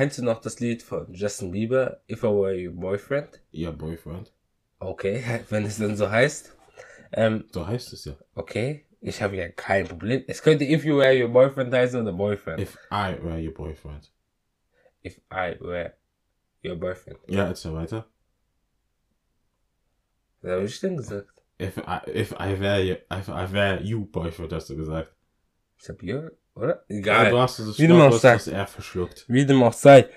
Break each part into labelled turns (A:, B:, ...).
A: kennst du noch das Lied von Justin Bieber, If I Were Your Boyfriend?
B: Ihr Boyfriend.
A: Okay, wenn es dann so heißt. Ähm,
B: So heißt es ja.
A: okay, ich habe ja kein Problem. Es könnte If You Were Your Boyfriend heißen oder Boyfriend.
B: If I were your boyfriend.
A: If I Were Your Boyfriend.
B: Ja, erzähl weiter.
A: Was habe ich denn gesagt?
B: If I, if I were you, if I were you boyfriend, hast du gesagt.
A: Ich habe Your, oder?
B: Ja,
A: Egal.
B: du hast das
A: Wie
B: Wort,
A: sagst.
B: was er verschluckt.
A: Wie dem auch sei.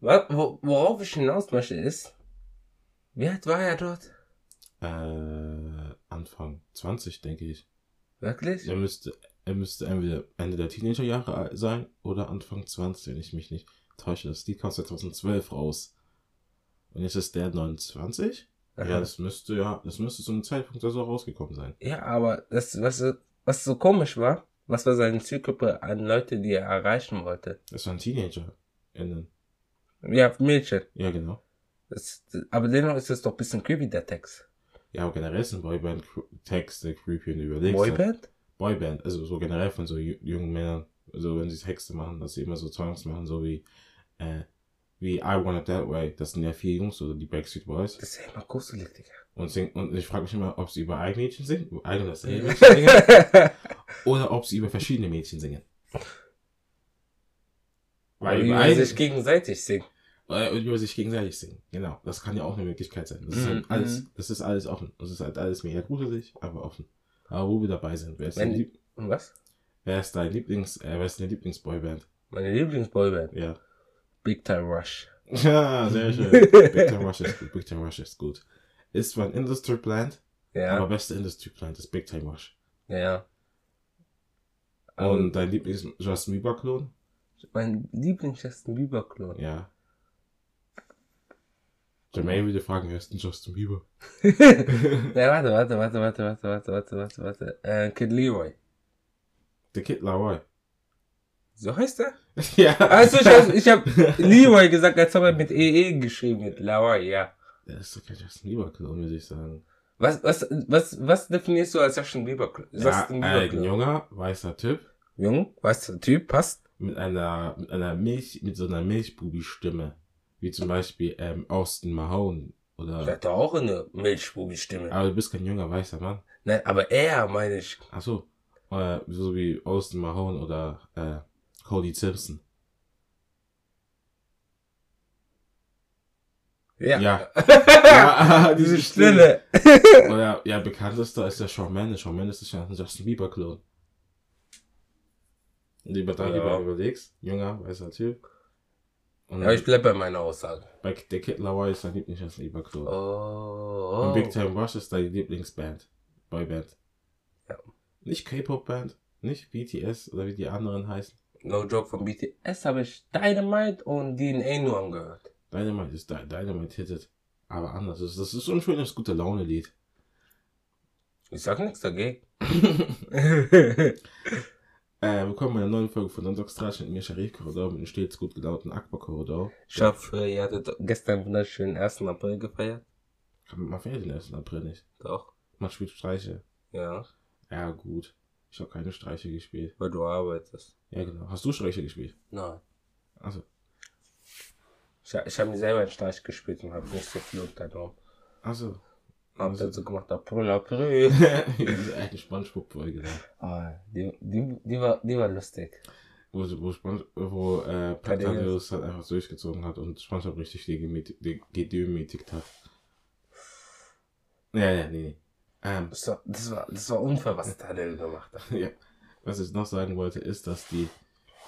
A: Worauf ich hinaus möchte ist, wie alt war er dort?
B: Äh, Anfang 20, denke ich.
A: Wirklich?
B: Er müsste, er müsste entweder Ende der Teenagerjahre sein oder Anfang 20, wenn ich mich nicht täusche. Das Lied kam 2012 raus. Und jetzt ist der 29?
A: Aha.
B: Ja, das müsste ja, das müsste zu einem Zeitpunkt da so rausgekommen sein.
A: Ja, aber das, was, was so komisch war, was war seine Zielgruppe an Leute, die er erreichen wollte?
B: Das waren Teenager. Innen.
A: Ja, Mädchen.
B: Ja, genau.
A: Das, aber dennoch ist es doch ein bisschen creepy, der Text.
B: Ja, aber generell sind Boyband-Texte creepy und überlegt.
A: Boyband?
B: Boyband, also so generell von so ju- jungen Männern, also wenn sie Texte machen, dass sie immer so Songs machen, so wie, äh, wie I Want It That Way, das sind ja vier Jungs oder die Backstreet Boys.
A: Das ist ja immer gruselig, Digga.
B: Und, sing, und ich frage mich immer, ob sie über ein Mädchen singen, über und dasselbe Mädchen singen, oder ob sie über verschiedene Mädchen singen. Weil über,
A: die
B: ein,
A: sich gegenseitig singen.
B: äh, über sich gegenseitig singen. Genau, das kann ja auch eine Möglichkeit sein. Das ist
A: Mhm,
B: halt alles,
A: mhm.
B: das ist alles offen. Das ist halt alles mega gruselig, aber offen. Aber wo wir dabei sind, wer ist,
A: Wenn
B: dein, Lieb
A: Was?
B: wer ist dein Lieblings, äh, wer ist deine Lieblingsboyband?
A: Meine Lieblingsboyband.
B: Ja.
A: Big Time Rush.
B: Ja, sehr schön. Big Time Rush ist gut. Big Time Rush ist gut. Ist zwar ein Industry Plant,
A: Ja.
B: aber beste Industry Plant ist Big Time Rush.
A: ja.
B: Und
A: Und
B: dein Lieblings Justin Bieber Klon?
A: mein Lieblings-Justin Bieber-Klon.
B: Ja. Jermaine würde fragen, wer ist denn Justin Bieber?
A: Ja, warte, warte, warte, warte, warte, warte, warte, warte, warte. Äh, Kid Leroy.
B: Der Kid Laroi.
A: So heißt er?
B: ja.
A: Also ich hab, ich hab Leroy gesagt, als ob er mit EE geschrieben wird. Leroy, ja.
B: Der ist doch kein Justin Bieber Klon, würde ich sagen.
A: Was, was, was, was definierst du als Justin Bieber?
B: Ja,
A: Justin
B: ein
A: Bieber
B: junger, weißer Typ
A: Jung, weißt du, Typ, passt.
B: mit einer, mit einer Milch, mit so einer Milchbubi-Stimme. Wie zum Beispiel, ähm, Austin Mahone.
A: Der
B: Oder,
A: hat doch auch eine Milchbubi-Stimme.
B: aber du bist kein junger, weißer Mann.
A: Nein, aber er, meine ich.
B: Ach so. Oder so wie Austin Mahone oder, äh, Cody Simpson.
A: Ja.
B: Ja. ja
A: Diese Stille.
B: Oder, ja, bekanntester ist der Shawn Mendes. Shawn Mendes ist ja ein Justin Bieber-Klon. Lieber da
A: Ja.
B: lieber überlegst. Junger, weißer Typ. Und
A: Aber ich bleib bei meiner Aussage.
B: bei der Kid Laroi ist dein Lieblings-Justin Bieber-Klon.
A: Oh.
B: Und Big Time Rush ist deine Lieblingsband. Boyband.
A: Ja.
B: Nicht K-Pop-Band. Nicht BTS oder wie die anderen heißen.
A: No Joke von BTS habe ich Dynamite und DNA nur angehört.
B: Dynamite ist Dy- Dynamite hittet. Aber anders. Das ist, das ist so ein schönes, gute Laune-Lied.
A: Ich sag nichts dagegen.
B: Äh, willkommen bei einer neuen Folge von Sonntagsstraße mit mir, Sharif Korridor, mit dem stets gut gelaunten Akbar Korridor.
A: ich hoffe, ihr hattet gestern einen wunderschönen 1. April gefeiert.
B: Man feiert den 1. April nicht.
A: Doch.
B: Man spielt Streiche.
A: Ja,
B: Ja, gut. Ich habe keine Streiche gespielt.
A: weil du arbeitest.
B: Ja, genau. Hast du Streiche gespielt?
A: Nein.
B: Also,
A: Ich, ich habe mir selber einen Streich gespielt und habe nicht so viel unternommen.
B: also.
A: Hab
B: Also-
A: dann so gemacht, April, April.
B: Diese alte Spongebob-Folge
A: ah, die, die, die, war, die war lustig.
B: Wo, wo, Spon- wo äh, Pantaleus halt einfach durchgezogen hat und Spongebob richtig gedemütigt de- gedemütigt hat. Ja, ja, nee, nee. Ähm,
A: Das war, das war, das war unfair, was Tadel gemacht hat.
B: ja. Was ich noch sagen wollte, ist, dass die,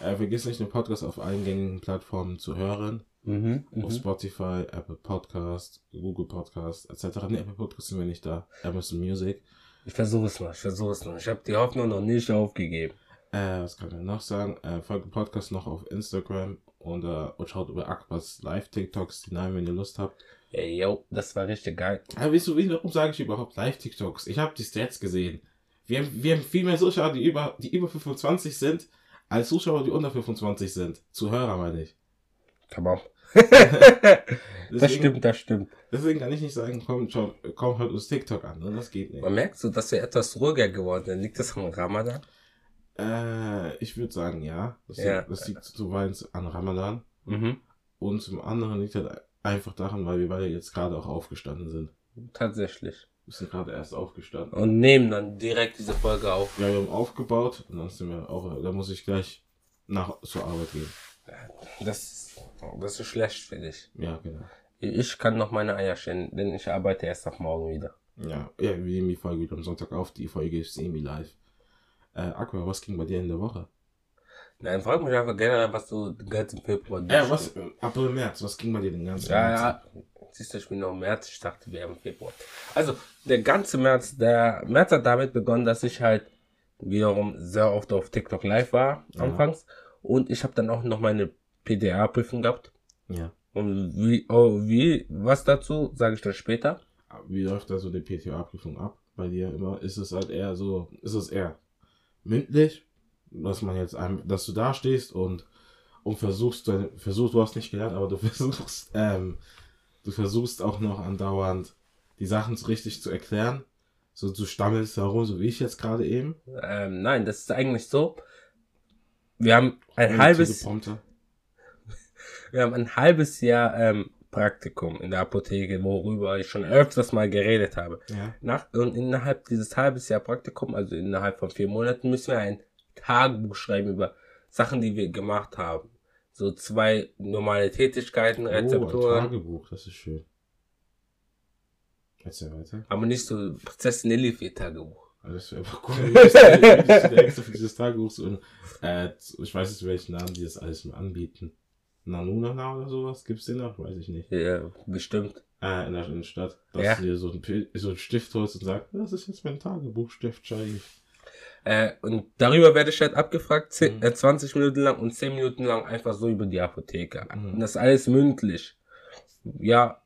B: äh, vergiss nicht, den Podcast auf allen gängigen Plattformen zu hören.
A: Mhm.
B: Auf Spotify, Apple Podcast, Google Podcast, etc. Ne, Apple Podcast sind wir nicht da. Amazon Music.
A: Ich versuche es noch, ich versuche es noch. Ich habe die Hoffnung noch nicht aufgegeben.
B: Äh, was kann man noch sagen? Äh, folgt dem Podcast noch auf Instagram und, äh, und schaut über Akbars Live-TikToks hinein, wenn ihr Lust habt.
A: Ey, yo, das war richtig geil.
B: Aber wieso, wie, warum sage ich überhaupt Live-TikToks? Ich habe die Stats gesehen. Wir haben, wir haben viel mehr Zuschauer, die über, die über 25 sind, als Zuschauer, die unter 25 sind. Zuhörer, meine ich.
A: On.
B: Deswegen,
A: Das stimmt, das stimmt.
B: Deswegen kann ich nicht sagen, komm, schau, komm halt uns TikTok an. Ne? Das geht nicht.
A: Man merkt so, dass wir etwas ruhiger geworden sind. Liegt das am Ramadan?
B: Äh, ich würde sagen, ja. Das,
A: Ja.
B: Liegt, das liegt zuweilen an Ramadan.
A: Mhm.
B: Und zum anderen liegt halt einfach daran, weil wir beide jetzt gerade auch aufgestanden sind.
A: Tatsächlich.
B: Wir sind gerade erst aufgestanden.
A: Und nehmen dann direkt diese Folge auf.
B: Ja, wir haben aufgebaut und dann sind wir auch, da muss ich gleich nach zur Arbeit gehen.
A: Das, das ist schlecht für dich.
B: Ja, genau.
A: Ich kann noch meine Eier stellen, denn ich arbeite erst ab morgen wieder.
B: Ja, ja, wir nehmen die Folge wieder am Sonntag auf. Die Folge ist semi-live. Äh, Aqua, was ging bei dir in der Woche?
A: Nein, frag mich einfach generell, was du den ganzen Februar
B: Äh, was, äh, April, März, was ging bei dir den ganzen
A: Ja,
B: März?
A: ja. Siehst du, ich bin noch im März, ich dachte, wir haben Februar. Also, der ganze März, der März hat damit begonnen, dass ich halt wiederum sehr oft auf TikTok live war,
B: Ja.
A: anfangs. Und ich habe dann auch noch meine PDA-Prüfung gehabt.
B: Ja.
A: Und wie, oh, wie, was dazu, sage ich dann später.
B: Wie läuft da so die PTA-Prüfung ab? Bei dir immer? Ist es halt eher so, ist es eher mündlich, dass man jetzt, einem, dass du da stehst und, und versuchst, deine- versuchst, du hast nicht gelernt, aber du versuchst, ähm, du versuchst auch noch andauernd die Sachen so richtig zu erklären. So, du stammelst herum, so wie ich jetzt gerade eben.
A: Ähm, nein, das ist eigentlich so. Wir haben ein halbes. Wir haben ein halbes Jahr ähm, Praktikum in der Apotheke, worüber ich schon öfters mal geredet habe.
B: Ja.
A: Nach, und innerhalb dieses halbes Jahr Praktikum, also innerhalb von vier Monaten, müssen wir ein Tagebuch schreiben über Sachen, die wir gemacht haben. So zwei normale Tätigkeiten,
B: Oh, ein
A: Rezeptoren,
B: Tagebuch, das ist schön. Erzähl weiter.
A: aber nicht so Prinzessin Elifie Tagebuch.
B: Also das wäre einfach cool. Ich bin extra für dieses Tagebuch so, äh, ich weiß nicht, welchen Namen die das alles anbieten. Nanunana oder sowas? Gibt's den noch? Weiß ich nicht.
A: Ja, bestimmt.
B: Äh, in der, Stadt. Dass
A: Ja.
B: du dir so ein, so ein Stift holst und sagst, das ist jetzt mein Tagebuchstift, Scheich.
A: Äh, und darüber werde ich halt abgefragt, 10,
B: Mhm.
A: äh, 20 Minuten lang und 10 Minuten lang einfach so über die Apotheke.
B: Mhm.
A: Und das alles mündlich. Ja,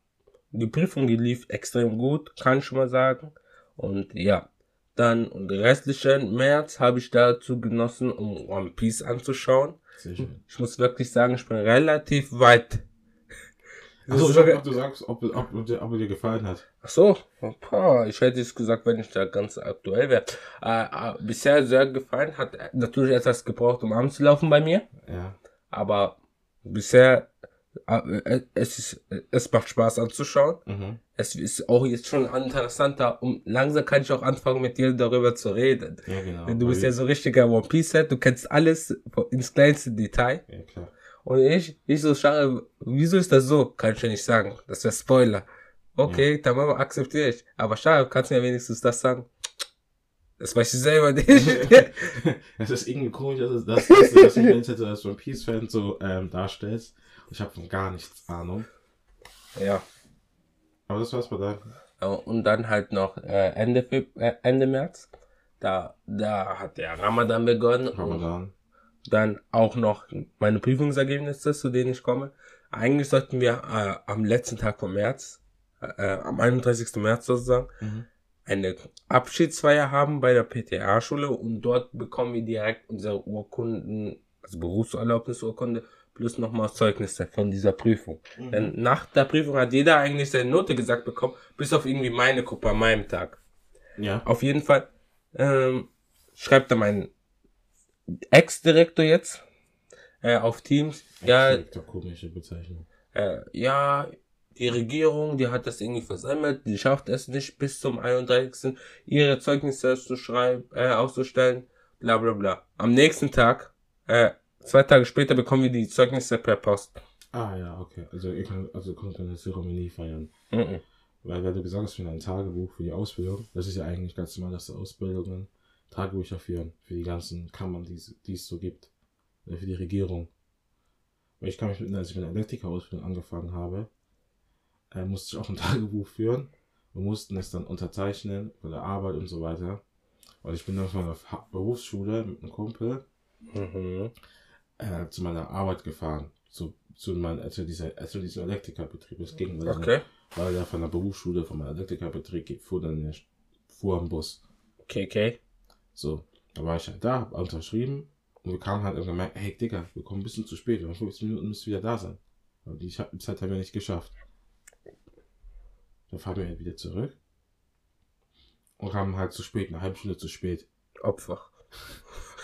A: die Prüfung, die lief extrem gut, kann ich schon mal sagen. Und ja, dann und den restlichen März habe ich dazu genossen, um One Piece anzuschauen.
B: Sehr schön.
A: Ich muss wirklich sagen, ich bin relativ weit. Ist
B: ich hab du sagst, ob, ob, ob, dir- ob er dir gefallen hat.
A: Ach so, ich hätte es gesagt, wenn ich da ganz aktuell wäre. Äh, äh, bisher sehr gefallen, hat natürlich etwas gebraucht, um anzulaufen bei mir,
B: Ja.
A: aber bisher, es ist, es macht Spaß anzuschauen.
B: Mhm.
A: Es ist auch jetzt schon interessanter, um langsam kann ich auch anfangen mit dir darüber zu reden.
B: Ja, genau.
A: Denn du bist ja so richtiger One Piece Head, du kennst alles ins kleinste Detail.
B: Ja, klar.
A: Und ich, ich so schade, wieso ist das so? Kann ich ja nicht sagen. Das wäre Spoiler. Okay, dann Mama akzeptiere ich. Aber schade, kannst du mir wenigstens das sagen? Das weiß ich selber nicht.
B: Es ist irgendwie komisch, dass, es- dass, dass, dass du als One Piece Fan so ähm, darstellst. Ich habe von gar nichts Ahnung.
A: ja.
B: Aber das war's bei.
A: Ja, Und dann halt noch äh, Ende, Feb äh, Ende März. Da, da hat der Ramadan begonnen.
B: Ramadan.
A: dann auch noch meine Prüfungsergebnisse, zu denen ich komme. Eigentlich sollten wir äh, am letzten Tag vom März, äh, am 31. März sozusagen,
B: Mhm.
A: eine Abschiedsfeier haben bei der PTA-Schule und dort bekommen wir direkt unsere Urkunden, also Berufserlaubnisurkunde, plus nochmal Zeugnisse von dieser Prüfung.
B: Mhm.
A: Denn nach der Prüfung hat jeder eigentlich seine Note gesagt bekommen, bis auf irgendwie meine Gruppe an meinem Tag.
B: Ja.
A: Auf jeden Fall ähm, schreibt da mein Ex-Direktor jetzt äh, auf Teams, ja,
B: komische Bezeichnung.
A: äh, ja, die Regierung, die hat das irgendwie versammelt, die schafft es nicht bis zum 31. ihre Zeugnisse zu schreiben, äh, auszustellen, bla bla bla. Am nächsten Tag, äh, zwei Tage später bekommen wir die Zeugnisse per Post.
B: Ah ja, okay. Also ihr könnt, also könnt eine Zeremonie feiern.
A: Mhm.
B: Weil, weil du gesagt hast, für ein Tagebuch für die Ausbildung, das ist ja eigentlich ganz normal, dass die Ausbildungen Tagebücher führen, für die ganzen Kammern, die es- die es so gibt. Oder für die Regierung. Weil ich kann mich mit, als ich mit der Elektrikerausbildung angefangen habe, äh, musste ich auch ein Tagebuch führen. Wir mussten es dann unterzeichnen bei der Arbeit und so weiter. Und ich bin dann von der Berufsschule mit einem Kumpel
A: Mhm.
B: Äh, zu meiner Arbeit gefahren. Zu, zu, mein, äh, zu, dieser, zu diesem Elektrikerbetrieb. Es ging, weil,
A: Okay.
B: weil der von der Berufsschule, von meinem Elektrikerbetrieb fuhr dann der, fuhr am Bus.
A: Okay, okay.
B: So, da war ich halt da, hab unterschrieben und wir kamen halt und gemerkt, hey Digga, wir kommen ein bisschen zu spät, wir haben 15 Minuten müssen wieder da sein. Aber die Zeit haben wir nicht geschafft. Dann fahren wir halt wieder zurück und kamen halt zu spät, eine halbe Stunde zu spät.
A: Opfer.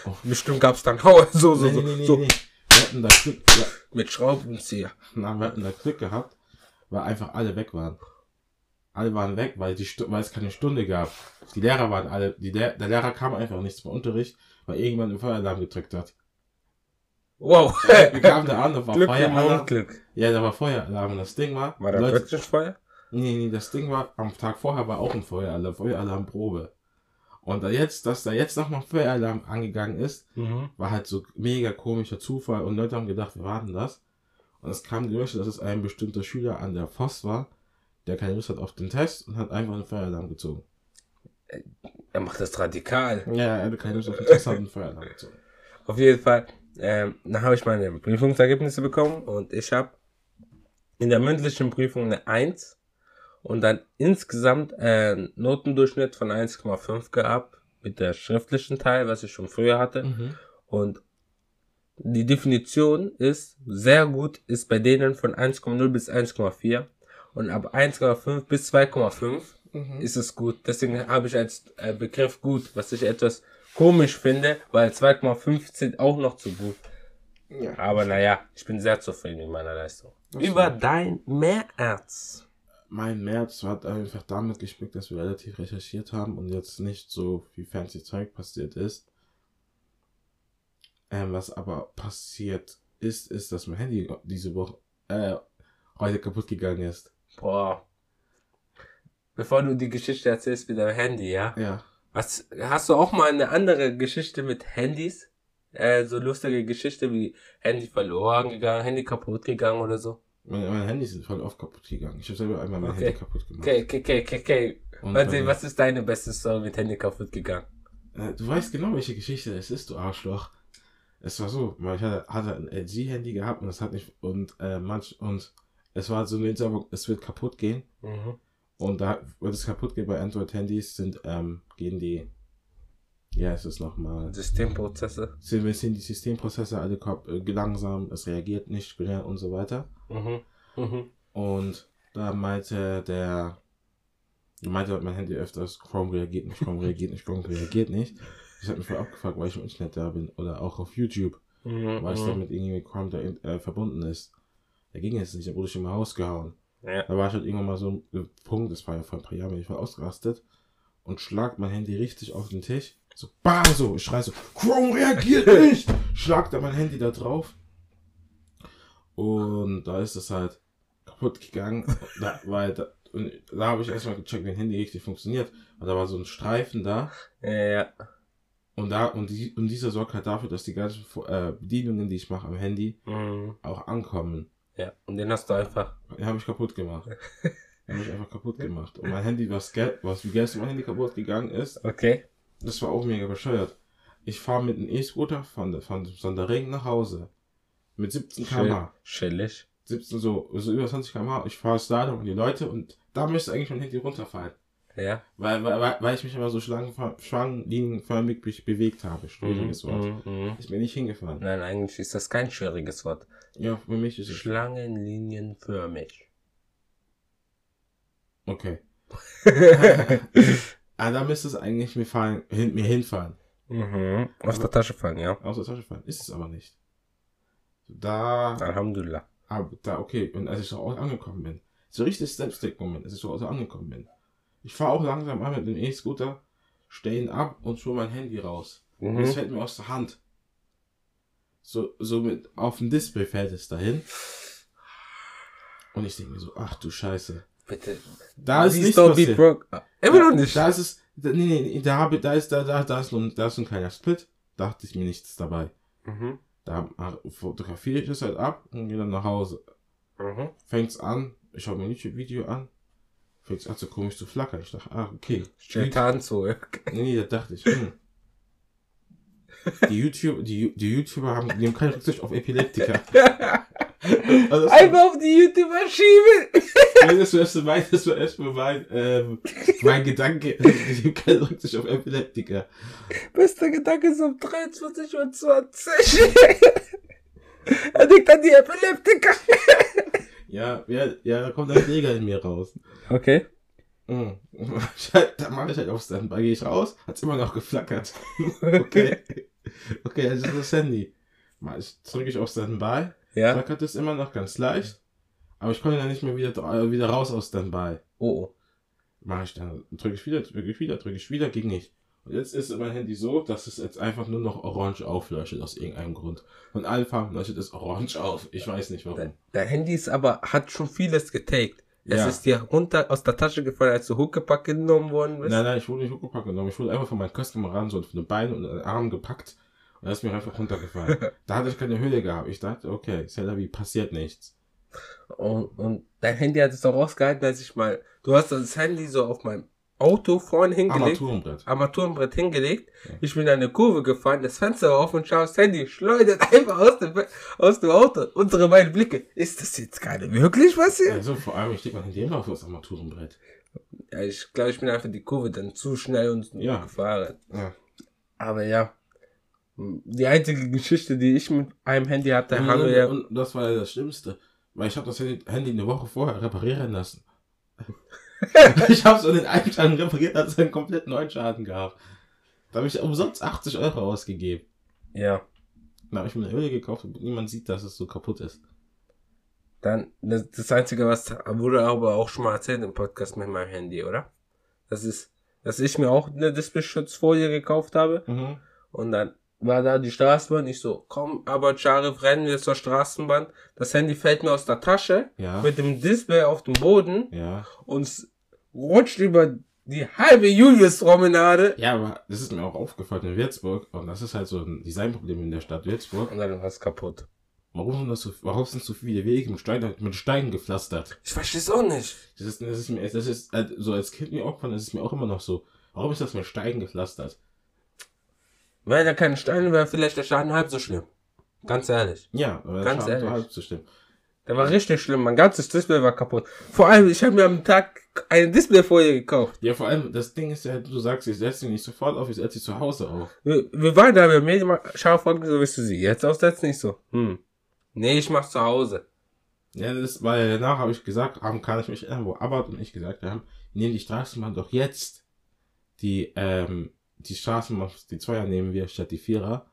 B: Oh.
A: Bestimmt gab's dann Hauer, so, so,
B: Nee,
A: so,
B: nee, nee,
A: so.
B: nee. Wir hatten da Stunden, ja,
A: Mit Schraubenzieher.
B: Na, wir hatten da Glück gehabt, weil einfach alle weg waren. Alle waren weg, weil, die, weil es keine Stunde gab. Die Lehrer waren alle, die, Der- Lehrer kam einfach nicht zum Unterricht, weil irgendwann den Feueralarm gedrückt hat.
A: Wow.
B: Wir kamen da an, da war
A: Glück
B: Feueralarm.
A: Unglück.
B: Ja, da war Feueralarm und das Ding war,
A: War da
B: Leute,
A: wirklich Feuer?
B: nee, nee, das Ding war, am Tag vorher war auch ein Feueralarm, Feueralarmprobe. Und da jetzt, dass da jetzt nochmal Feueralarm angegangen ist,
A: Mhm.
B: war halt so mega komischer Zufall und Leute haben gedacht, wir warten das. Und es kam Gerüchte, dass es ein bestimmter Schüler an der FOS war, der keine Lust hat auf den Test und hat einfach einen Feueralarm gezogen.
A: Er macht das radikal.
B: Ja, er hatte keine Lust auf den Test, hat einen Feueralarm gezogen.
A: Auf jeden Fall. Ähm, dann habe ich meine Prüfungsergebnisse bekommen und ich habe in der mündlichen Prüfung eine 1 und dann insgesamt einen Notendurchschnitt von 1,5 gehabt mit der schriftlichen Teil, was ich schon früher hatte.
B: Mhm.
A: Und die Definition ist, sehr gut ist bei denen von 1,0 bis 1,4 und ab 1,5 bis 2,5
B: Mhm.
A: ist es gut. Deswegen habe ich als äh, Begriff gut, was ich etwas komisch finde, weil 2,5 sind auch noch zu gut.
B: Ja.
A: Aber naja, ich bin sehr zufrieden mit meiner Leistung. Über dein März.
B: Mein März hat einfach damit gespickt, dass wir relativ recherchiert haben und jetzt nicht so viel fancy Zeug passiert ist. Ähm, was aber passiert ist, ist, dass mein Handy diese Woche, äh, heute kaputt gegangen ist.
A: Boah. Bevor du die Geschichte erzählst mit deinem Handy, ja?
B: Ja.
A: Was, hast du auch mal eine andere Geschichte mit Handys? Äh, so lustige Geschichte wie Handy verloren gegangen, Handy kaputt gegangen oder so?
B: Meine, meine Handys sind voll oft kaputt gegangen. Ich habe selber einmal mein
A: Okay.
B: Handy kaputt gemacht.
A: Okay, okay, okay, okay, okay.
B: Und,
A: Warte,
B: äh,
A: was ist deine beste Story mit Handy kaputt gegangen?
B: Äh, Du weißt genau, welche Geschichte es ist, du Arschloch. Es war so, ich hatte, hatte ein LG-Handy gehabt und es hat nicht, und, äh, manch, und es war so eine Ansage, es wird kaputt gehen.
A: Mhm.
B: Und da, wenn es kaputt geht bei Android-Handys, sind, ähm, gehen die, ja, es ist nochmal,
A: Systemprozesse.
B: sind, sind die Systemprozesse alle kap- äh, langsam, es reagiert nicht schnell und so weiter.
A: Mhm. Mhm.
B: Und da meinte der, meinte mein Handy öfters, Chrome reagiert nicht, Chrome reagiert nicht, Chrome reagiert nicht. Das hat mich voll abgefragt, weil ich im Internet da bin oder auch auf YouTube,
A: Mhm.
B: weil es
A: mhm.
B: damit irgendwie mit Chrome da in, äh, verbunden ist. Da ging es nicht, da wurde ich immer rausgehauen.
A: Ja.
B: Da war ich halt irgendwann mal so ein Punkt, das war ja vor ein paar Jahren, bin ich voll ausgerastet und schlag mein Handy richtig auf den Tisch. So, bam, so, ich schrei so, Chrome reagiert nicht! Schlag da mein Handy da drauf. Und da ist es halt kaputt gegangen. Da, weil da, und da habe ich erstmal gecheckt, wie ein Handy richtig funktioniert. Und da war so ein Streifen da.
A: Ja, ja.
B: Und da, und, die, und dieser sorgt halt dafür, dass die ganzen äh, Bedienungen, die ich mache am Handy,
A: Mhm.
B: auch ankommen.
A: Ja. Und den hast du einfach.
B: Den habe ich kaputt gemacht. Den habe ich einfach kaputt gemacht. Und mein Handy, was, was wie gestern mein Handy kaputt gegangen ist,
A: Okay.
B: Das war auch mega bescheuert. Ich fahre mit einem E-Scooter von, der- von Sonderregen nach Hause. Mit 17
A: Schön.
B: km/h.
A: Chillig.
B: 17, so, so über 20 km/h. Ich fahre Stadion und die Leute und da müsste eigentlich mein Handy runterfallen.
A: Ja.
B: Weil, weil, weil- ich mich immer so schlangen- schlangenlinienförmig be- bewegt habe. Schwieriges Wort.
A: Mhm. Mhm.
B: Ist mir nicht hingefallen.
A: Nein, eigentlich ist das kein schwieriges Wort.
B: Ja, für mich ist es.
A: Schlangenlinienförmig.
B: Okay. ah, da müsste es eigentlich mir, fallen, hin, mir hinfallen.
A: mhm. Aus der Tasche fallen, ja.
B: Aus der Tasche fallen. Ist es aber nicht. Da,
A: Alhamdulillah.
B: aber da, okay, und als ich so auch angekommen bin, so richtig Stepstick-Moment, als ich so angekommen bin. Ich fahre auch langsam an mit dem E-Scooter, steh ihn ab und hol mein Handy raus. Und es
A: Mhm.
B: fällt mir aus der Hand. So, so mit, auf dem Display fällt es dahin. Und ich denke mir so, ach du Scheiße.
A: Bitte.
B: Da ist nichts passiert.
A: broke. Immer noch nicht.
B: Da ist es, da, nee, nee, da, hab ich- da ist, da, da, da ist da ist ein kleiner Split. Da dachte ich mir nichts dabei.
A: Mhm.
B: Da fotografiere ich es halt ab und gehe dann nach Hause.
A: Mhm.
B: Fängt's an, ich schaue mir ein YouTube-Video an. Fängt's an so komisch zu flackern. Ich dachte, ah, okay.
A: Shaitan zurück.
B: Nee, nee, da dachte ich, hm. Die, YouTube, die, die YouTuber haben, die haben keine Rücksicht auf Epileptiker. Also
A: Einfach auf die YouTuber schieben.
B: war, das war erstmal mein, das war erstmal mein, ähm, mein Gedanke. Die haben keine Rücksicht auf Epileptiker.
A: Bester Gedanke ist um 23 Uhr 20. er denkt an die Epileptiker.
B: Ja, ja, ja, da kommt ein Träger in mir raus.
A: Okay.
B: Mhm. Ich halt, da mache ich halt auf Standby, gehe ich raus, hat's immer noch geflackert. okay. Okay, ist das Handy. Mal ich drücke ich auf Standby,
A: Ja.
B: Es immer noch ganz leicht. Aber ich konnte dann nicht mehr wieder, äh, wieder raus aus Standby.
A: Oh, oh.
B: Mache ich dann, drücke ich wieder, drücke ich wieder, drücke ich wieder, ging nicht. Und jetzt ist mein Handy so, dass es jetzt einfach nur noch orange aufleuchtet aus irgendeinem Grund. Von allen Farben leuchtet es orange auf. Ich weiß nicht warum.
A: Dein, dein Handy ist aber, hat schon vieles getaggt. Es
B: Ja.
A: ist dir runter aus der Tasche gefallen, als du Huckepack genommen worden bist.
B: Nein, nein, ich wurde nicht hochgepackt genommen. Ich wurde einfach von meinem Customer so von den Beinen und den Armen gepackt. Und er ist mir einfach runtergefallen. da hatte ich keine Hülle gehabt. Ich dachte, okay, Celebi, passiert nichts.
A: Und, und dein Handy hat es doch rausgehalten, als ich mal, du hast das Handy so auf meinem Auto vorne hingelegt.
B: Armaturenbrett.
A: Armaturenbrett hingelegt.
B: Ja.
A: Ich bin in eine Kurve gefahren, das Fenster war offen und schau das Handy schleudert einfach aus dem, aus dem Auto. Unsere beiden Blicke. Ist das jetzt gerade wirklich passiert?
B: Also vor allem, ich leg mein Handy immer auf das Armaturenbrett.
A: Ja, ich glaube, ich bin einfach die Kurve dann zu schnell und
B: Ja.
A: gefahren.
B: Ja.
A: Aber ja. Die einzige Geschichte, die ich mit einem Handy hatte,
B: Und,
A: haben wir ja.
B: und das war ja das Schlimmste. Weil ich habe das Handy Handy eine Woche vorher reparieren lassen. ich habe es an den einen Schaden repariert, hat es einen komplett neuen Schaden gehabt. Da habe ich umsonst 80 Euro ausgegeben.
A: Ja.
B: Da habe ich mir eine Öl gekauft und niemand sieht, dass es so kaputt ist.
A: Dann, das, das Einzige, was wurde aber auch schon mal erzählt im Podcast mit meinem Handy, oder? Das ist, dass ich mir auch eine Displayschutzfolie gekauft habe
B: Mhm.
A: und dann war da die Straßenbahn. Ich so, komm, aber Charif, rennen wir zur Straßenbahn. Das Handy fällt mir aus der Tasche
B: Ja.
A: mit dem Display auf dem Boden
B: Ja.
A: und rutscht über die halbe Julius-Promenade.
B: Ja, aber das ist mir auch aufgefallen in Würzburg und das ist halt so ein Designproblem in der Stadt Würzburg.
A: Und dann war es kaputt.
B: Warum sind, das so, warum sind so viele Wege mit Steinen, mit Steinen gepflastert?
A: Ich verstehe es auch nicht.
B: Das ist, das ist mir, das ist äh, so als Kind mir aufgefallen, das ist mir auch immer noch so. Warum ist das mit Steinen gepflastert?
A: Wäre da keine Steine, wäre vielleicht der Schaden halb so schlimm. Ganz ehrlich.
B: Ja, aber
A: Ganz
B: das
A: ehrlich.
B: war halb so schlimm.
A: Der war richtig schlimm. Mein ganzes Display war kaputt. Vor allem, ich habe mir am Tag eine Displayfolie gekauft.
B: Ja, vor allem, das Ding ist ja, du sagst, ich setze sie nicht sofort auf, ich setze sie zu Hause auf.
A: Wir, wir waren da beim Medienmarkt. Schau, folgendes, so willst du sie jetzt aufsetzen? Nicht so. Hm. Nee, ich mach's zu Hause.
B: Ja, das war ja danach, habe ich gesagt, haben, kann ich mich erinnern, wo Abbott und ich gesagt haben, nehmen die Straßenbahn doch jetzt. Die, ähm, die Straßenbahn, die Zweier nehmen wir statt die Vierer.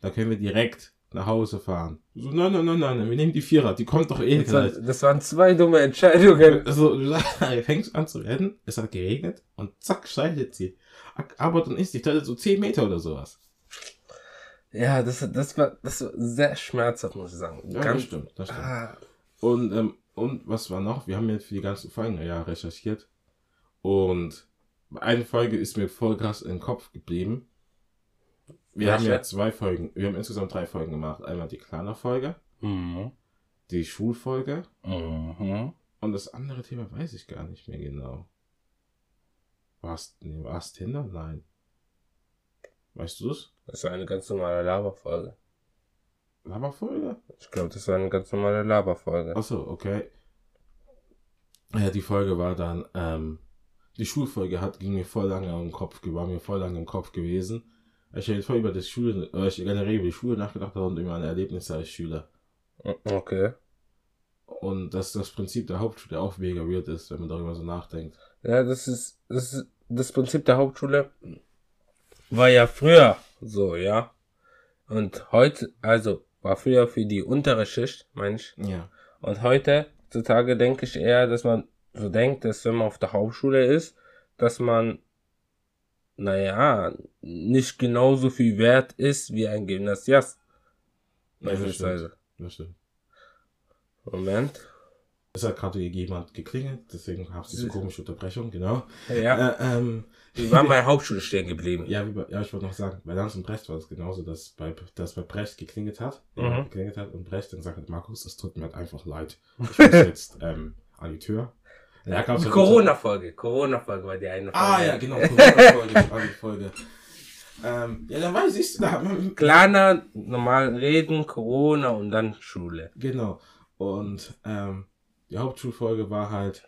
B: Da können wir direkt nach Hause fahren. So, nein, nein, nein, nein, wir nehmen die Vierer, die kommt doch eh
A: Das, war, das waren zwei dumme Entscheidungen.
B: Also, du sagst, fängst an zu rennen, es hat geregnet und zack, scheidet sie. Abbott und ich, die Stelle so 10 Meter oder sowas.
A: Ja, das, das war, das war sehr schmerzhaft, muss ich sagen.
B: Ja, das
A: Ganz,
B: stimmt, das stimmt.
A: ah,
B: Und, ähm, und was war noch? Wir haben jetzt für die ganzen Folgen ja recherchiert. Und eine Folge ist mir voll krass im Kopf geblieben. Wir haben ja
A: Welche?
B: zwei Folgen. Wir haben insgesamt drei Folgen gemacht. Einmal die kleine Folge,
A: mhm.
B: die Schulfolge
A: Mhm.
B: und das andere Thema weiß ich gar nicht mehr genau. War's, nee, war's Tinder? Nein. Weißt du's?
A: Das war eine ganz normale Laberfolge.
B: Laberfolge?
A: Ich glaube, das war eine ganz normale Laberfolge.
B: Achso, okay. Ja, die Folge war dann, ähm, die Schulfolge hat, ging mir voll lange im Kopf, war mir voll lange im Kopf gewesen. Ich habe voll über das Schule, äh, ich generell über die Schule nachgedacht habe und über meine Erlebnisse als Schüler.
A: Okay.
B: Und dass das Prinzip der Hauptschule auch mega weird ist, wenn man darüber so nachdenkt.
A: Ja, das ist, das ist das Prinzip der Hauptschule war ja früher so, ja. Und heute, also war früher für die untere Schicht, meine ich.
B: Ja.
A: Und heute, heutzutage denke ich eher, dass man so denkt, dass wenn man auf der Hauptschule ist, dass man, naja, nicht genauso viel wert ist wie ein Gymnasiast.
B: Ja,
A: Beispielsweise.
B: stimmt. Das stimmt.
A: Moment.
B: Es hat gerade jemand geklingelt, deswegen gab es diese komische Unterbrechung, genau.
A: Ja,
B: Äh, ähm,
A: wir waren bei Hauptschule stehen geblieben.
B: Ja, wie bei, ja, ich wollte noch sagen, bei Lanz und Brecht war es genauso, dass bei, dass bei Brecht geklingelt hat,
A: Mhm.
B: geklingelt hat und Brecht dann sagte, Markus, es tut mir halt einfach leid. Ich muss jetzt ähm, an die Tür. Ja,
A: Corona-Folge. Corona-Folge war die eine Folge.
B: Ah ja, genau, Corona-Folge, Folge. Ähm, ja, dann weiß ich, da
A: Kleiner, normal reden, Corona und dann Schule.
B: genau. Und ähm, die Hauptschulfolge war halt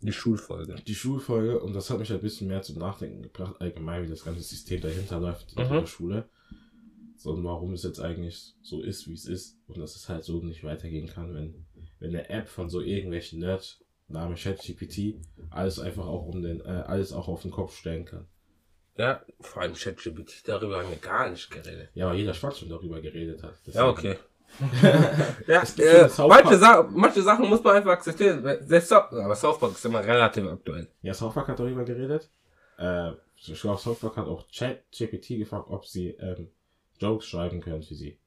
A: Die Schulfolge.
B: die Schulfolge und das hat mich ein bisschen mehr zum Nachdenken gebracht, allgemein, wie das ganze System dahinter läuft in
A: Mhm.
B: der Schule. So, und warum es jetzt eigentlich so ist, wie es ist. Und dass es halt so nicht weitergehen kann, wenn, wenn eine App von so irgendwelchen Nerds, Name ChatGPT, alles einfach auch um den, äh, alles auch auf den Kopf stellen kann.
A: Ja, vor allem ChatGPT, darüber haben wir gar nicht geredet.
B: Ja, aber jeder Schwarz schon darüber geredet hat.
A: Ja, okay. ja, äh, manche, Sa manche Sachen muss man einfach akzeptieren. Selbst South, aber South Park ist immer relativ aktuell.
B: Ja, South Park hat darüber geredet. Äh, ich glaube, South Park hat auch ChatGPT gefragt, ob sie ähm, Jokes schreiben können für sie.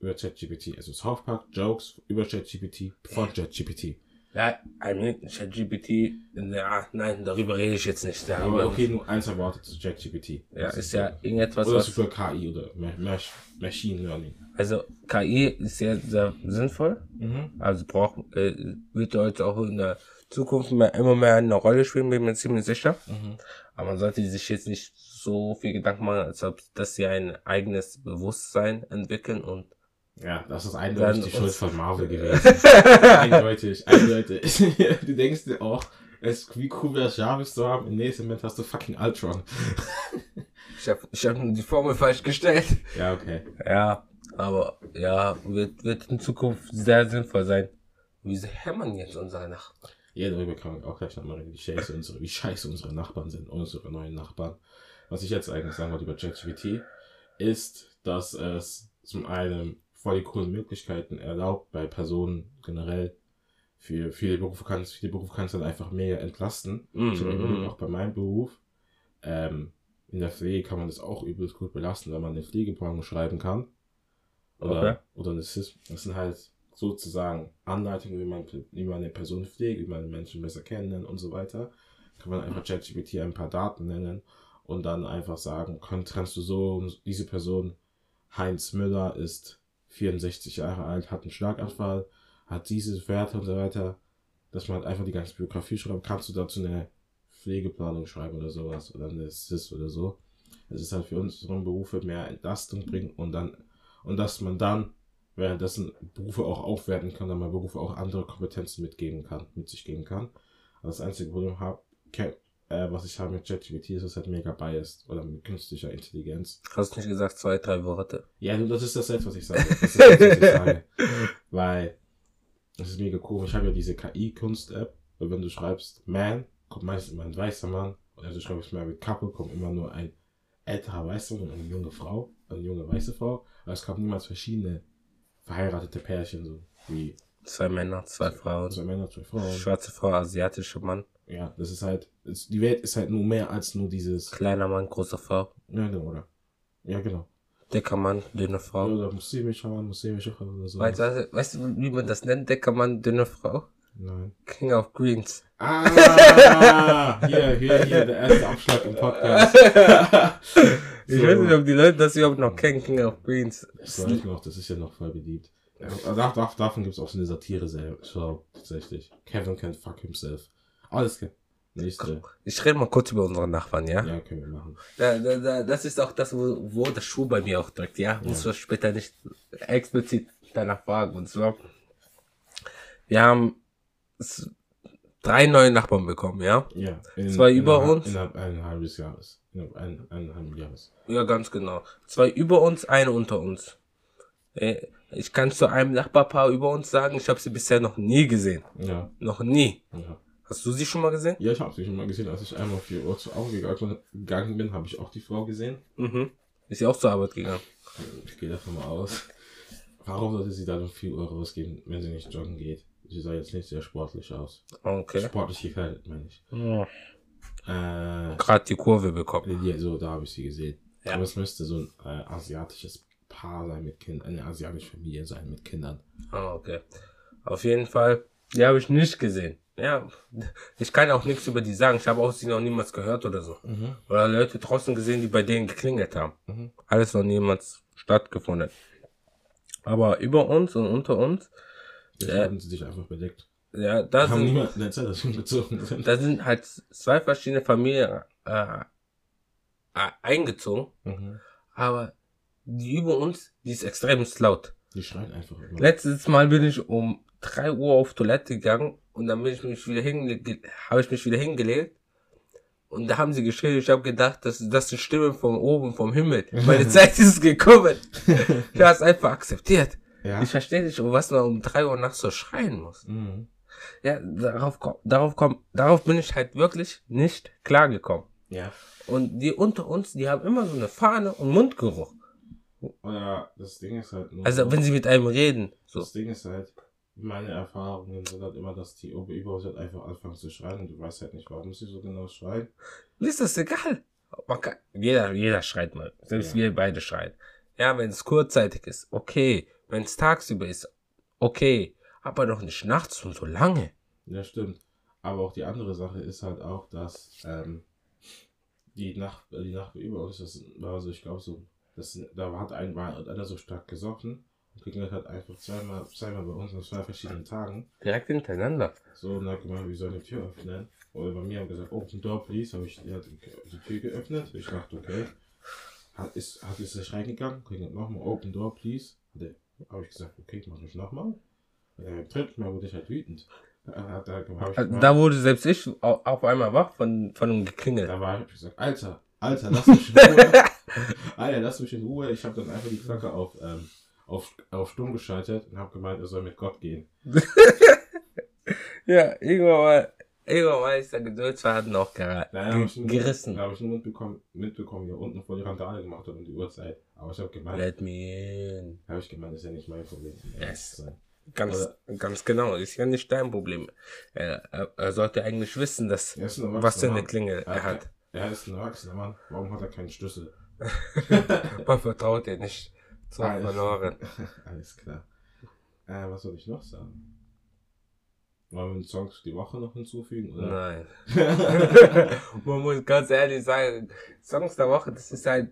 B: Über ChatGPT. Also South Park Jokes über ChatGPT von ChatGPT.
A: Ja, I mean, ChatGPT, ja, nein, darüber rede ich jetzt nicht. Ja,
B: Aber okay, nur eins erwartet zu ChatGPT.
A: Ja, ist ja irgendetwas,
B: Oder
A: was,
B: super KI oder Ma- Ma- Machine Learning.
A: also KI ist ja sehr sinnvoll.
B: Mhm.
A: Also braucht, äh, wird heute auch in der Zukunft mehr, immer mehr eine Rolle spielen, bin mir ziemlich sicher.
B: Mhm.
A: Aber man sollte sich jetzt nicht so viel Gedanken machen, als ob, dass sie ein eigenes Bewusstsein entwickeln und
B: Ja, das ist eindeutig die Schuld von Marvel gewesen. eindeutig, eindeutig. du denkst dir auch, es, wie cool wäre es, Jarvis zu haben, im nächsten Moment hast du fucking Ultron.
A: ich habe ich hab die Formel falsch gestellt.
B: Ja, okay.
A: Ja, aber ja, wird, wird in Zukunft sehr sinnvoll sein. Wieso hämmern jetzt unsere Nachbarn?
B: Ja, darüber kann man auch gleich nochmal reden, wie scheiße unsere, wie scheiße unsere Nachbarn sind, unsere neuen Nachbarn. Was ich jetzt eigentlich sagen wollte über ChatGPT, ist, dass es zum einen voll die coolen Möglichkeiten erlaubt, bei Personen generell, für viele Berufe kann es, viele Berufe kann es dann einfach mega entlasten.
A: Mhm,
B: habe
A: mhm.
B: auch bei meinem Beruf, ähm, in der Pflege kann man das auch übelst gut belasten, wenn man eine Pflegeplanung schreiben kann. Oder,
A: Okay.
B: oder eine Sys das sind halt sozusagen Anleitungen, wie man, wie man eine Person pflegt, wie man Menschen besser kennenlernt und so weiter. Kann man einfach ChatGPT ein paar Daten nennen und dann einfach sagen, kann, kannst du so, diese Person, Heinz Müller ist 64 Jahre alt, hat einen Schlaganfall, hat diese Werte und so weiter, dass man halt einfach die ganze Biografie schreibt, kannst du dazu eine Pflegeplanung schreiben oder sowas oder eine SIS oder so. Es ist halt für unsere Berufe mehr Entlastung bringen und dann und dass man dann währenddessen Berufe auch aufwerten kann, dann man Berufe auch andere Kompetenzen mitgeben kann, mit sich geben kann. Aber das einzige Problem hab, ke- äh, was ich habe mit ChatGPT ist, es halt mega biased oder mit künstlicher Intelligenz.
A: Hast du nicht gesagt, zwei, drei Worte?
B: Ja, das ist das selbst, was ich sage. Das ist das, was ich sage. Weil, das ist mega cool. Ich habe ja diese KI-Kunst-App, und wenn du schreibst Man, kommt meistens immer ein weißer Mann, oder du schreibst Married Couple, kommt immer nur ein älterer weißer Mann und eine junge Frau, eine junge weiße Frau, aber es kommen niemals verschiedene verheiratete Pärchen, so wie
A: Zwei Männer, zwei Frauen.
B: zwei Männer, zwei Frauen.
A: Schwarze Frau, asiatischer Mann.
B: Ja, das ist halt, es, die Welt ist halt nur mehr als nur dieses,
A: Kleiner Mann, große Frau.
B: ja, genau, oder? Ja, genau.
A: Dicker Mann, dünne Frau.
B: Oder muslimischer Mann, muslimische Frau oder so.
A: Weißt, du, weißt du, wie man das nennt? Dicker Mann, dünne Frau?
B: Nein.
A: King of Greens.
B: Ah, hier, hier, hier, der erste Abschlag im Podcast.
A: Ich weiß nicht, ob die Leute das überhaupt noch kennen, King of Greens.
B: Das weiß ich noch, das ist ja noch voll beliebt. Ja, da, davon gibt es auch so eine Satire-Show, tatsächlich. Kevin can fuck himself. Alles klar. Nächste.
A: Ich rede mal kurz über unsere Nachbarn, ja?
B: Ja, können wir machen.
A: Da, da, da, das ist auch das, wo, wo das Schuh bei mir auch drückt, ja? Muss man später nicht explizit danach fragen. Und zwar, wir haben drei neue Nachbarn bekommen, ja?
B: Ja. In,
A: Zwei über
B: innerhalb-
A: uns?
B: Innerhalb ein halbes Jahres. Innerhalb ein, eineinhalb Jahres.
A: Ja, ganz genau. Zwei über uns, eine unter uns. Äh, Ich kann zu einem Nachbarpaar über uns sagen, ich habe sie bisher noch nie gesehen.
B: Ja,
A: Noch nie.
B: ja.
A: Hast du sie schon mal gesehen?
B: Ja, ich habe sie schon mal gesehen, als ich einmal 4 Uhr zur Augen gegangen- bin, habe ich auch die Frau gesehen.
A: Mhm. Ist sie auch zur Arbeit gegangen?
B: Ich gehe davon mal aus. Warum sollte sie dann um 4 Uhr rausgehen, wenn sie nicht joggen geht? Sie sah jetzt nicht sehr sportlich aus.
A: Okay.
B: Sportlich gekleidet, meine ich.
A: Ja.
B: Äh,
A: Gerade die Kurve bekommen.
B: ja, so, da habe ich sie gesehen.
A: Ja.
B: Aber es müsste so ein äh, asiatisches Paar sein mit Kindern, eine asiatische Familie sein mit Kindern.
A: Ah, okay. Auf jeden Fall, die habe ich nicht gesehen. Ja, ich kann auch nichts über die sagen. Ich habe auch sie noch niemals gehört oder so.
B: Mhm.
A: Oder Leute draußen gesehen, die bei denen geklingelt haben.
B: Mhm.
A: Alles noch niemals stattgefunden. Aber über uns und unter uns,
B: Jetzt
A: Ja.
B: haben sie sich einfach bedeckt.
A: ja, da
B: haben
A: sind,
B: niemanden erzählt, dass sie umgezogen sind.
A: da sind halt zwei verschiedene Familien äh, äh, eingezogen.
B: Mhm.
A: Aber die über uns, die ist extrem laut.
B: Die schreien einfach immer.
A: Letztes Mal bin ich um 3 Uhr auf Toilette gegangen und dann bin ich mich wieder hingelegt, habe ich mich wieder hingelegt. Und da haben sie geschrien, ich habe gedacht, das, das sind Stimmen von oben, vom Himmel. Meine Zeit ist gekommen. Ich habe es einfach akzeptiert.
B: ja.
A: Ich verstehe nicht, was man um 3 Uhr nachts so schreien muss.
B: Mhm.
A: Ja, darauf, darauf, komm, darauf bin ich halt wirklich nicht klargekommen.
B: Ja.
A: Und die unter uns, die haben immer so eine Fahne und Mundgeruch.
B: Oder das Ding ist halt nur.
A: Also wenn sie mit einem reden. So.
B: Das Ding ist halt, meine Erfahrungen sind halt immer, dass die OB-Übers halt einfach anfangen zu schreien und du weißt halt nicht, warum sie so genau schreien.
A: Mir ist das egal. Kann, jeder, jeder schreit mal. Selbst
B: Ja.
A: wir beide schreien. Ja, wenn es kurzzeitig ist, okay. Wenn es tagsüber ist, okay. Aber doch nicht nachts und so lange.
B: Ja, stimmt. Aber auch die andere Sache ist halt auch, dass ähm, die Nacht, die Nacht über uns, das war so, ich glaube so, das, da hat ein, war einer so stark gesoffen und klingelt halt einfach zweimal, zweimal bei uns an zwei verschiedenen Tagen.
A: Direkt hintereinander.
B: So, und hat gemeint, wir sollen die Tür öffnen. Oder bei mir haben gesagt, open door please, habe ich die, hat die, Tür geöffnet. Ich dachte, okay. Hat, ist, hat ist nicht reingegangen, klingelt nochmal, open door please. Habe ich gesagt, okay, mach ich nochmal. Äh, drittes Mal wurde ich halt wütend. Da, hat hab ich
A: Also, Da wurde selbst ich au- auf einmal wach von, von einem Geklingel.
B: Da war ich gesagt, Alter, Alter, lass mich in Ruhe. Alter, lass mich in Ruhe. Ich habe dann einfach die Glocke auf, ähm, auf, auf stumm geschaltet und habe gemeint, er soll mit Gott gehen.
A: Ja, irgendwann mal, irgendwann mal ist der Geduldsfaden auch gera
B: Naja,
A: ge
B: habe ich, nur-
A: gerissen.
B: hab ich nur mitbekommen, mitbekommen, hier unten vor die Randale gemacht hat um die Uhrzeit. Aber ich habe gemeint,
A: Let me in.
B: habe ich gemeint, das ist ja nicht mein Problem.
A: Yes. Ganz,
B: Oder-
A: ganz genau, ist ja nicht dein Problem. Er, er, er sollte eigentlich wissen, dass, was für eine. Klingel
B: Er
A: er hat.
B: Er ist ein erwachsener Mann. Warum hat er keinen Schlüssel?
A: Man vertraut dir nicht. So
B: Alles-
A: verloren.
B: Alles klar. Äh, was soll ich noch sagen? Wollen wir einen Song für die Woche noch hinzufügen? Oder?
A: Nein. Man muss ganz ehrlich sagen, Songs der Woche, das ist halt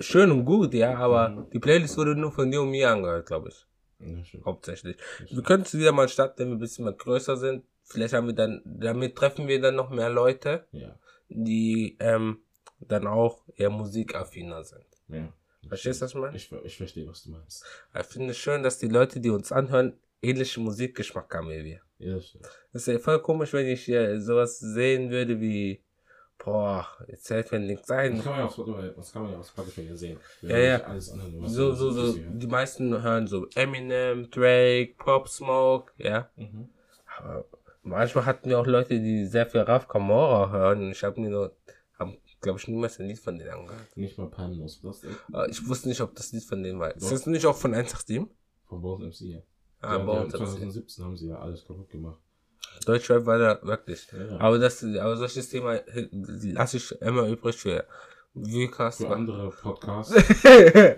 A: schön und gut, ja, aber
B: Mhm.
A: die Playlist wurde nur von dir und mir angehört, glaube ich.
B: Ja.
A: Hauptsächlich. Wir können es wieder mal starten, wenn wir ein bisschen mal größer sind. Vielleicht haben wir dann, damit treffen wir dann noch mehr Leute,
B: Ja.
A: die ähm, dann auch eher musikaffiner sind.
B: ja.
A: Verstehst du, was ich meine?
B: Ich, ich verstehe, was du meinst.
A: Ich finde es schön, dass die Leute, die uns anhören, ähnlichen Musikgeschmack haben wie wir.
B: Ja, das stimmt.
A: Das ist ja voll komisch, wenn ich äh, sowas sehen würde wie, boah, jetzt fällt mir nichts
B: Das
A: ein.
B: kann man ja auf Spotify, das kann man ja auf Spotify ja sehen. Wir
A: Ja, ja.
B: Alles was
A: So, so, so, die meisten hören so Eminem, Drake, Pop Smoke, ja.
B: Mhm.
A: Aber manchmal hatten wir auch Leute, die sehr viel Raf Kamora hören und ich habe mir nur, haben, glaube ich, niemals ein Lied von denen angehört.
B: Nicht mal aus Plastik.
A: Aber ich wusste nicht, ob das Lied von denen war. Ist das nicht auch von 187?
B: Von Bones MC. Ja.
A: Ah,
B: ja,
A: hat's-
B: 2017 haben sie ja alles kaputt gemacht.
A: Deutschrap war da wirklich.
B: Ja, ja.
A: Aber das, aber solches Thema äh, lasse ich immer übrig für Viewcast.
B: Für andere Podcasts. äh,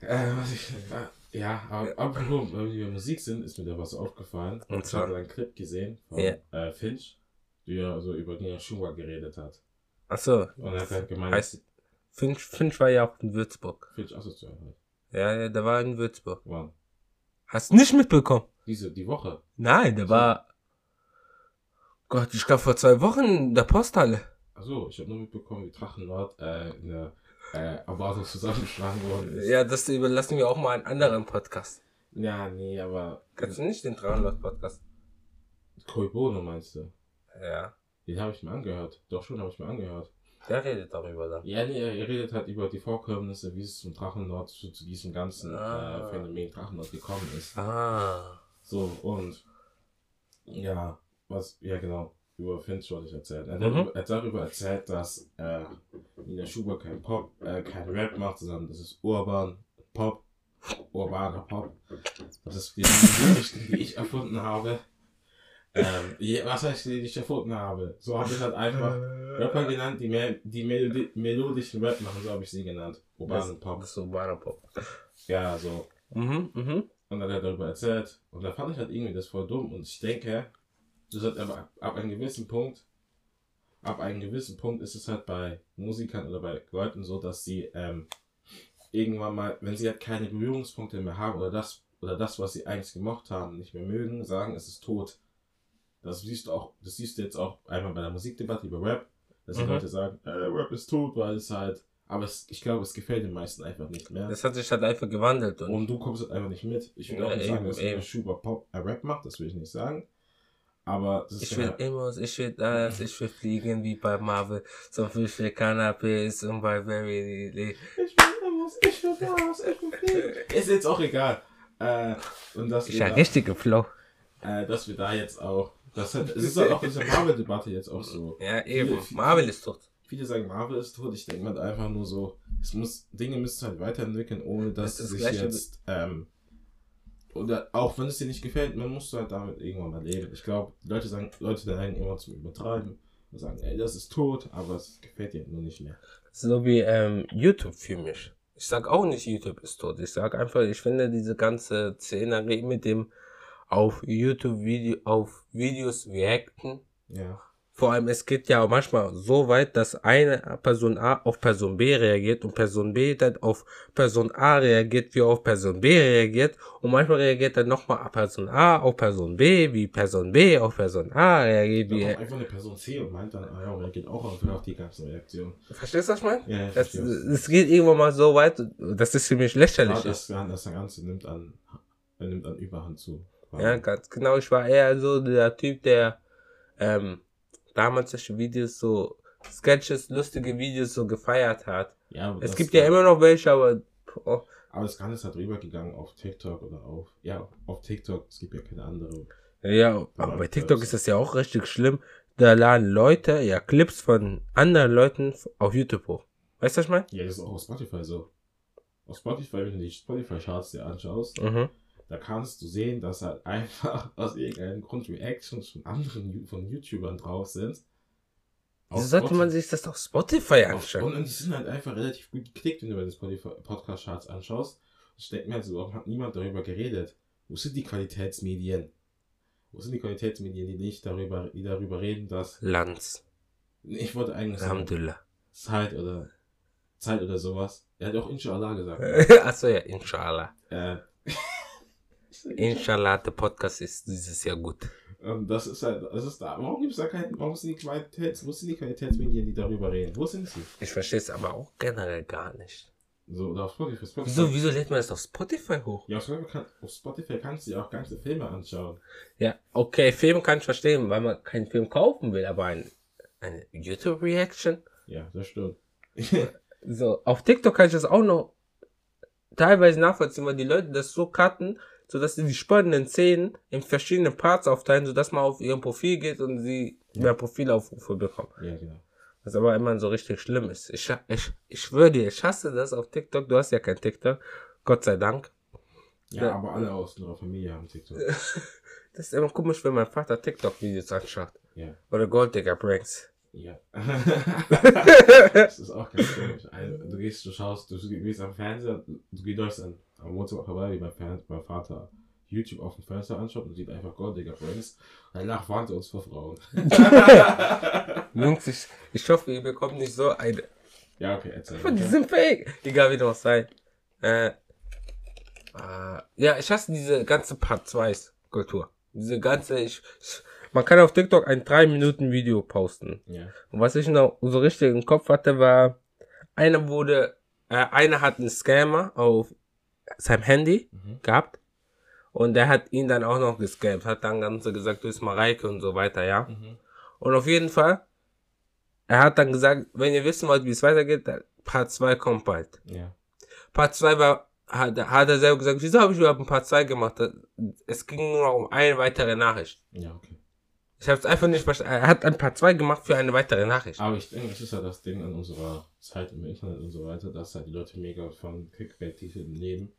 B: was ich, äh, ja, aber apropos, wenn wir Musik sind, ist mir da was aufgefallen.
A: Und
B: ich
A: zwar?
B: habe einen Clip gesehen von
A: Ja.
B: äh, Finch, der so über Nina Schuha geredet hat.
A: Achso,
B: Und er hat halt gemeint,
A: heißt, Finch, Finch war ja auch in Würzburg.
B: Finch asozial halt.
A: Ja, ja, der war in Würzburg.
B: Wann?
A: Hast du nicht mitbekommen?
B: Diese, die Woche.
A: Nein, der war, Gott, ich glaube vor zwei Wochen in der Posthalle.
B: Achso, ich habe nur mitbekommen, wie Drachenlord äh, in der äh, Erwartung zusammengeschlagen worden ist.
A: Ja, das überlassen wir auch mal einen anderen Podcast.
B: Ja, nee, aber
A: Kennst du nicht den 300 Podcast?
B: Koi Bono meinst du?
A: Ja.
B: Den habe ich mir angehört. Doch schon habe ich mir angehört.
A: Der redet darüber dann.
B: Ja, nee, er redet halt über die Vorkommnisse, wie es zum Drachenlord, zu, zu diesem ganzen
A: Ah.
B: äh, Phänomen Drachenlord gekommen ist.
A: Ah.
B: So, und ja, was, ja genau, über Finch wollte ich erzählen. Er hat,
A: Mhm.
B: darüber, hat darüber erzählt, dass äh, Nina Schuber kein Pop, äh, kein Rap macht, sondern das ist urban Pop, urbaner Pop. Das ist die Geschichte, die ich erfunden habe. Ähm, je- was heißt, die ich erfunden habe? So habe ich halt einfach Rapper genannt, die, mehr, die Melodi melodischen Rap machen, so habe ich sie genannt. Urbanen Pop.
A: Das ist urbaner Pop.
B: Ja, so.
A: Mhm, mhm.
B: Und dann hat er darüber erzählt. Und da fand ich halt irgendwie das voll dumm. Und ich denke, das hat aber ab, ab einem gewissen Punkt, ab einem gewissen Punkt ist es halt bei Musikern oder bei Leuten so, dass sie ähm, irgendwann mal, wenn sie halt keine Berührungspunkte mehr haben oder das, oder das, was sie eigentlich gemocht haben, nicht mehr mögen, sagen, es ist tot. Das siehst du auch, das siehst du jetzt auch einmal bei der Musikdebatte über Rap, dass die
A: Mhm.
B: Leute sagen, äh, Rap ist tot, weil es halt, aber es, ich glaube, es gefällt den meisten einfach nicht mehr.
A: Das hat sich halt einfach gewandelt. Und
B: Und du kommst halt einfach nicht mit. Ich will
A: Ja,
B: auch nicht sagen,
A: eben,
B: dass
A: eben.
B: Schuber Pop äh, Rap macht, das will ich nicht sagen. Aber das ist
A: ich will
B: ja,
A: immer, ich will das, ich will fliegen wie bei Marvel, so viel für Cannabis und bei Very
B: ich will das, ich will das, ich will fliegen. Ist jetzt auch egal. Äh, und
A: Ich
B: wir,
A: ja
B: da,
A: richtige Flow.
B: äh, dass wir da jetzt auch, das hat, es ist halt auch diese Marvel-Debatte jetzt auch so.
A: Ja, eben.
B: Viele-
A: Marvel ist tot.
B: viele sagen, Marvel ist tot. Ich denke mal einfach nur so, es muss, Dinge müssen halt weiterentwickeln, ohne dass
A: Das ist
B: sie
A: das
B: sich jetzt, ähm, oder auch wenn es dir nicht gefällt, man muss halt damit irgendwann mal leben. Ich glaube, Leute sagen, Leute neigen immer zum Übertreiben und sagen, ey, das ist tot, aber es gefällt dir nur nicht mehr.
A: So wie ähm, YouTube für mich. Ich sag auch nicht, YouTube ist tot. Ich sag einfach, ich finde diese ganze Szenerie mit dem auf YouTube Video, auf Videos reacten.
B: Ja.
A: Vor allem, es geht ja manchmal so weit, dass eine Person A auf Person B reagiert und Person B dann auf Person A reagiert, wie auf Person B reagiert. Und manchmal reagiert dann nochmal Person A auf Person B, wie Person B auf Person A reagiert, wie.
B: kommt einfach eine Person C und meint dann, ah ja, er geht auch auf, auf die ganzen Reaktionen.
A: Verstehst du, was ich meine?
B: Ja, ich
A: Das, es geht irgendwann mal so weit, dass es ziemlich lächerlich
B: Ja,
A: ist.
B: das, das Ganze nimmt an, nimmt an Überhand zu.
A: Ja, ganz genau. Ich war eher so der Typ, der ähm, damals solche Videos so, Sketches, lustige Videos so gefeiert hat.
B: Ja,
A: Es gibt ja immer noch welche, aber oh,
B: Aber das Ganze ist halt rübergegangen auf TikTok oder auf, ja, auf TikTok. Es gibt ja keine andere.
A: ja, aber bei TikTok ist das ja auch richtig schlimm. Da laden Leute ja Clips von anderen Leuten auf YouTube hoch. Weißt du, was ich meine?
B: Ja, das ist auch auf Spotify so. Auf Spotify, wenn du die Spotify-Charts dir anschaust,
A: Mhm.
B: Da kannst du sehen, dass halt einfach aus irgendeinem Grund Reactions von anderen von YouTubern drauf sind.
A: Wieso sollte man
B: Spotify-
A: sich das auf Spotify anschauen?
B: und, und die sind halt einfach relativ gut geklickt, wenn du bei den Podcast-Charts anschaust. Ich denke mir halt so, warum hat niemand darüber geredet? Wo sind die Qualitätsmedien? Wo sind die Qualitätsmedien, die nicht darüber, die darüber reden, dass.
A: Lanz.
B: Ich wollte eigentlich sagen. Zeit oder Zeit oder sowas. Er hat auch Inshallah gesagt.
A: Achso, ja, inshallah.
B: äh,
A: Inshallah, der Podcast ist dieses Jahr gut.
B: und das ist halt, das ist da. Warum gibt es da keinen, warum sind die Qualitäts, wo sind die Qualitätsmedien, die darüber reden? Wo sind sie?
A: Ich verstehe es aber auch generell gar nicht.
B: So, oder auf Spotify. Spotify.
A: Wieso, wieso lädt man das auf Spotify hoch?
B: Ja, auf Spotify, kann, auf Spotify kannst du ja auch ganze Filme anschauen.
A: Ja, okay, Film kann ich verstehen, weil man keinen Film kaufen will, aber ein, eine YouTube-Reaction?
B: Ja, das stimmt.
A: So, auf TikTok kann ich das auch noch teilweise nachvollziehen, weil die Leute das so cutten, sodass sie die spannenden Szenen in verschiedene Parts aufteilen, sodass man auf ihr Profil geht und sie mehr Profilaufrufe bekommen.
B: ja, genau.
A: Was aber immer so richtig schlimm ist. Ich, ich, ich schwöre dir, ich hasse das auf TikTok. Du hast ja kein TikTok. Gott sei Dank.
B: Ja,
A: Ja.
B: aber alle aus unserer Familie haben TikTok.
A: Das ist immer komisch, wenn mein Vater TikTok-Videos anschaut.
B: Ja.
A: Oder Golddigger Pranks.
B: Ja. das ist auch ganz komisch. Ein- Du gehst, du schaust, du gehst am Fernseher, du, läufst an, am Wohnzimmer vorbei, wie mein, Fern, mein Vater YouTube auf dem Fernseher anschaut und sieht einfach Golddigger Friends. Danach warnt er uns vor Frauen.
A: Jungs, ich, ich hoffe, ihr bekommt nicht so eine.
B: ja, okay, erzähl.
A: Die sind fake. Egal wie das sei. Äh, äh, ja, ich hasse diese ganze Part 2 Kultur. Diese ganze, ich, ich, man kann auf TikTok ein 3 Minuten Video posten.
B: Ja.
A: Und was ich noch so richtig im Kopf hatte, war, einer wurde, äh, einer hat einen Scammer auf seinem Handy
B: Mhm.
A: gehabt. Und der hat ihn dann auch noch gescampt, hat dann ganz so gesagt, du bist Mareike und so weiter, ja.
B: Mhm.
A: Und auf jeden Fall, er hat dann gesagt, wenn ihr wissen wollt, wie es weitergeht, Part 2 kommt bald.
B: Ja.
A: Part 2 war, hat, hat er selber gesagt, wieso habe ich überhaupt ein Part 2 gemacht? Es ging nur um eine weitere Nachricht.
B: Ja, okay.
A: Ich habe es einfach nicht verstanden. Er hat ein Part 2 gemacht für eine weitere Nachricht.
B: Aber ich denke, das ist ja das Ding an unserer Zeit im Internet und so weiter, dass halt die Leute mega von Clickbait-Titeln leben.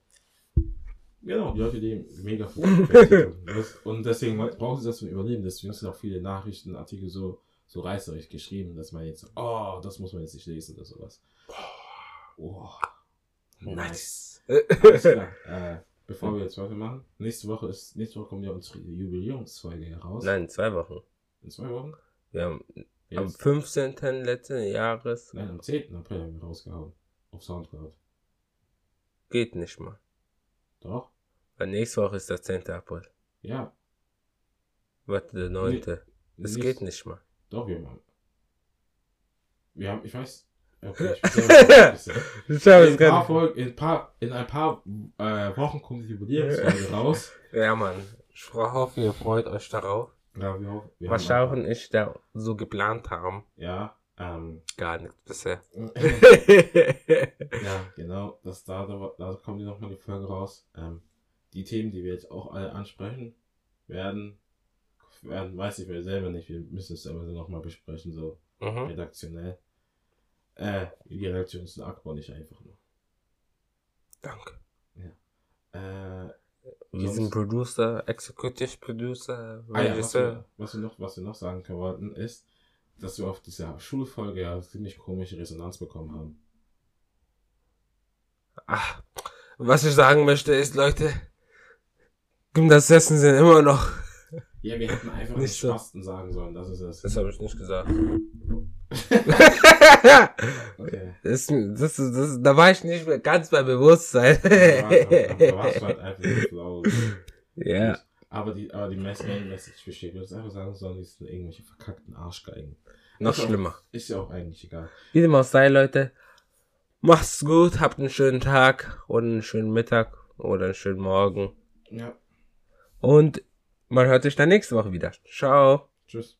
B: Genau, die Leute leben mega von Clickbait-Titeln. Und deswegen brauchen sie das zum Überleben. Deswegen sind auch viele Nachrichtenartikel so, so reißerisch geschrieben, dass man jetzt, oh, das muss man jetzt nicht lesen oder sowas. Oh,
A: Nice.
B: Alles klar. Äh, bevor wir jetzt weitermachen, nächste Woche ist, nächste Woche kommt ja unsere Jubiläumsfolge heraus.
A: Nein, in zwei Wochen.
B: In zwei Wochen?
A: Wir haben am
B: Jetzt?
A: 15. letzten Jahres.
B: Nein, am 10. April haben wir rausgehauen. Auf Soundcloud.
A: Geht nicht mal.
B: Doch?
A: Weil nächste Woche ist der 10. April.
B: Ja.
A: Warte, der 9. Das
B: Nicht-
A: geht nicht mal.
B: Doch, wir haben. Wir haben, ich weiß. Okay, ich
A: Ich
B: in, ein paar Folgen, in, ein paar, in ein paar äh, Wochen kommt die Jubiläumsfolge raus.
A: Ja, Mann. Ich hoffe, ihr freut euch darauf.
B: Ja, wir, hoffen- wir
A: Was Sharon und ich da so geplant haben.
B: Ja, ähm.
A: Gar nichts bisher.
B: ja, genau. Das, da, da, da kommt die nochmal die Folge raus. Ähm, die Themen, die wir jetzt auch alle ansprechen, werden, werden weiß ich wir selber nicht. Wir müssen es aber nochmal besprechen, so
A: mhm.
B: redaktionell. Äh, die Reaktion zu Akbar nicht einfach nur.
A: Danke.
B: Äh,
A: Wir sind Producer, Executive Producer,
B: ah ja, was, wir, was, wir noch, was wir noch sagen können wollten, ist, dass wir auf dieser Schulfolge ja ziemlich komische Resonanz bekommen haben.
A: Ach, was ich sagen möchte ist, Leute, Gymnasiessen sind immer noch.
B: Ja, wir hätten einfach Nicht
A: so.
B: Spasten sagen sollen, das ist es.
A: Das habe ich nicht gesagt.
B: Okay.
A: das, das, das, da war ich nicht mehr ganz bei Bewusstsein.
B: Da war- da warst du halt einfach nicht blau.
A: ja.
B: Aber die, aber die Mess Main Message besteht. Du hättest einfach sagen sollen, die sind irgendwelche verkackten Arschgeigen.
A: Noch
B: Ist auch-
A: schlimmer.
B: Ist ja auch eigentlich egal.
A: Wie dem auch sei, Leute. Macht's gut, habt einen schönen Tag und einen schönen Mittag oder einen schönen Morgen.
B: Ja.
A: Und man hört sich dann nächste Woche wieder. Ciao.
B: Tschüss.